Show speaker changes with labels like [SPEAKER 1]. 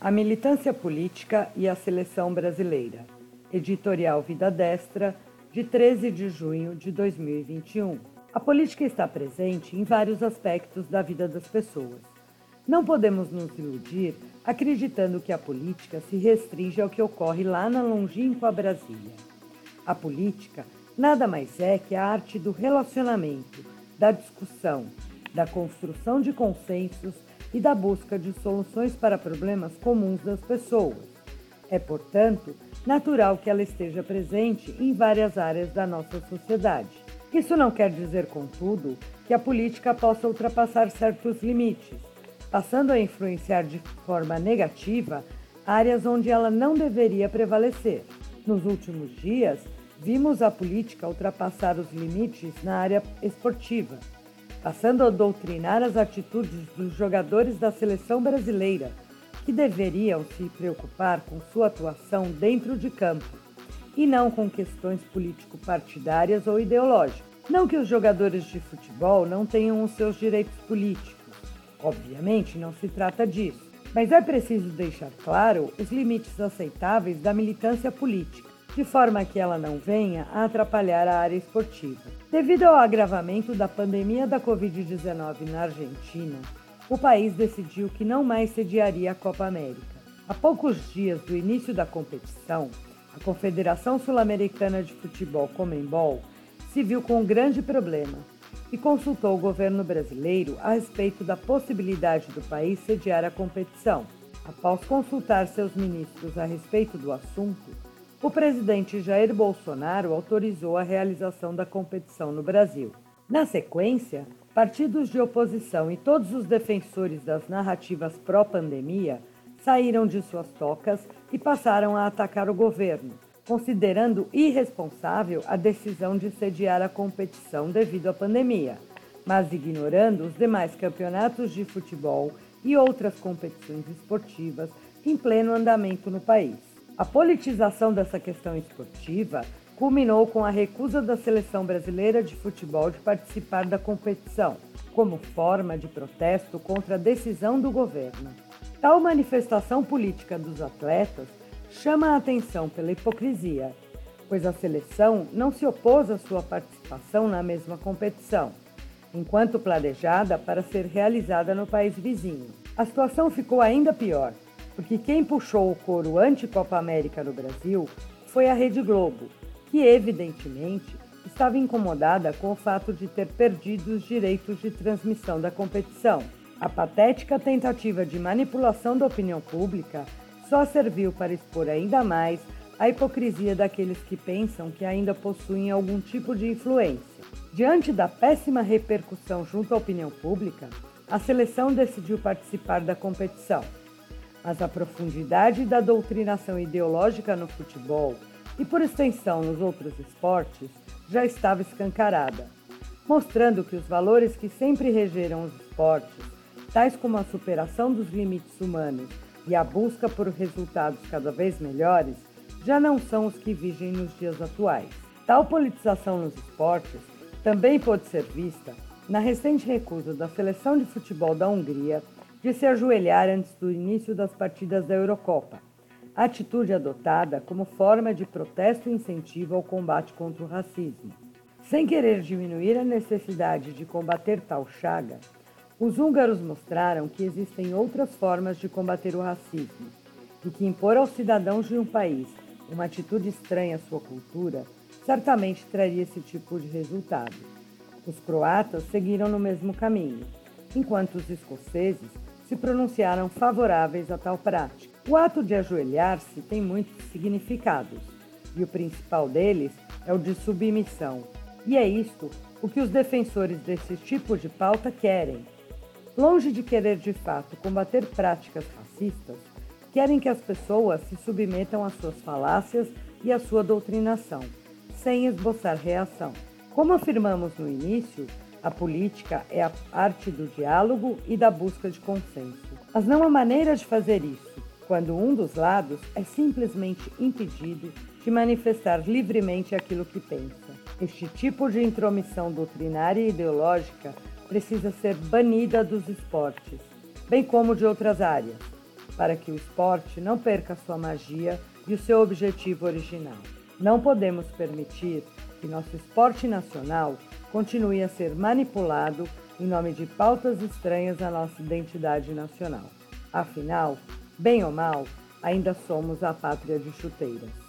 [SPEAKER 1] A militância política e a seleção brasileira. Editorial Vida Destra, de 13 de junho de 2021. A política está presente em vários aspectos da vida das pessoas. Não podemos nos iludir acreditando que a política se restringe ao que ocorre lá na longínqua Brasília. A política nada mais é que a arte do relacionamento, da discussão, da construção de consensos e da busca de soluções para problemas comuns das pessoas. É, portanto, natural que ela esteja presente em várias áreas da nossa sociedade. Isso não quer dizer, contudo, que a política possa ultrapassar certos limites, passando a influenciar de forma negativa áreas onde ela não deveria prevalecer. Nos últimos dias, vimos a política ultrapassar os limites na área esportiva passando a doutrinar as atitudes dos jogadores da seleção brasileira, que deveriam se preocupar com sua atuação dentro de campo e não com questões político-partidárias ou ideológicas. Não que os jogadores de futebol não tenham os seus direitos políticos. Obviamente, não se trata disso. Mas é preciso deixar claro os limites aceitáveis da militância política de forma que ela não venha a atrapalhar a área esportiva. Devido ao agravamento da pandemia da Covid-19 na Argentina, o país decidiu que não mais sediaria a Copa América. A poucos dias do início da competição, a Confederação Sul-Americana de Futebol, Comembol, se viu com um grande problema e consultou o governo brasileiro a respeito da possibilidade do país sediar a competição. Após consultar seus ministros a respeito do assunto, o presidente Jair Bolsonaro autorizou a realização da competição no Brasil. Na sequência, partidos de oposição e todos os defensores das narrativas pró-pandemia saíram de suas tocas e passaram a atacar o governo, considerando irresponsável a decisão de sediar a competição devido à pandemia, mas ignorando os demais campeonatos de futebol e outras competições esportivas em pleno andamento no país. A politização dessa questão esportiva culminou com a recusa da seleção brasileira de futebol de participar da competição, como forma de protesto contra a decisão do governo. Tal manifestação política dos atletas chama a atenção pela hipocrisia, pois a seleção não se opôs à sua participação na mesma competição, enquanto planejada para ser realizada no país vizinho. A situação ficou ainda pior porque quem puxou o coro anti-Copa América no Brasil foi a Rede Globo, que evidentemente estava incomodada com o fato de ter perdido os direitos de transmissão da competição. A patética tentativa de manipulação da opinião pública só serviu para expor ainda mais a hipocrisia daqueles que pensam que ainda possuem algum tipo de influência. Diante da péssima repercussão junto à opinião pública, a seleção decidiu participar da competição mas a profundidade da doutrinação ideológica no futebol e, por extensão, nos outros esportes, já estava escancarada, mostrando que os valores que sempre regeram os esportes, tais como a superação dos limites humanos e a busca por resultados cada vez melhores, já não são os que vigem nos dias atuais. Tal politização nos esportes também pode ser vista na recente recusa da seleção de futebol da Hungria de se ajoelhar antes do início das partidas da Eurocopa, atitude adotada como forma de protesto e incentivo ao combate contra o racismo. Sem querer diminuir a necessidade de combater tal chaga, os húngaros mostraram que existem outras formas de combater o racismo e que impor aos cidadãos de um país uma atitude estranha à sua cultura certamente traria esse tipo de resultado. Os croatas seguiram no mesmo caminho, enquanto os escoceses se pronunciaram favoráveis a tal prática. O ato de ajoelhar-se tem muitos significados, e o principal deles é o de submissão. E é isto o que os defensores desse tipo de pauta querem. Longe de querer de fato combater práticas racistas, querem que as pessoas se submetam às suas falácias e à sua doutrinação, sem esboçar reação. Como afirmamos no início, a política é a arte do diálogo e da busca de consenso. Mas não há maneira de fazer isso quando um dos lados é simplesmente impedido de manifestar livremente aquilo que pensa. Este tipo de intromissão doutrinária e ideológica precisa ser banida dos esportes, bem como de outras áreas. para que o esporte não perca sua magia e o seu objetivo original. Não podemos permitir que nosso esporte nacional continue a ser manipulado em nome de pautas estranhas à nossa identidade nacional. Afinal, bem ou mal, ainda somos a pátria de chuteiras.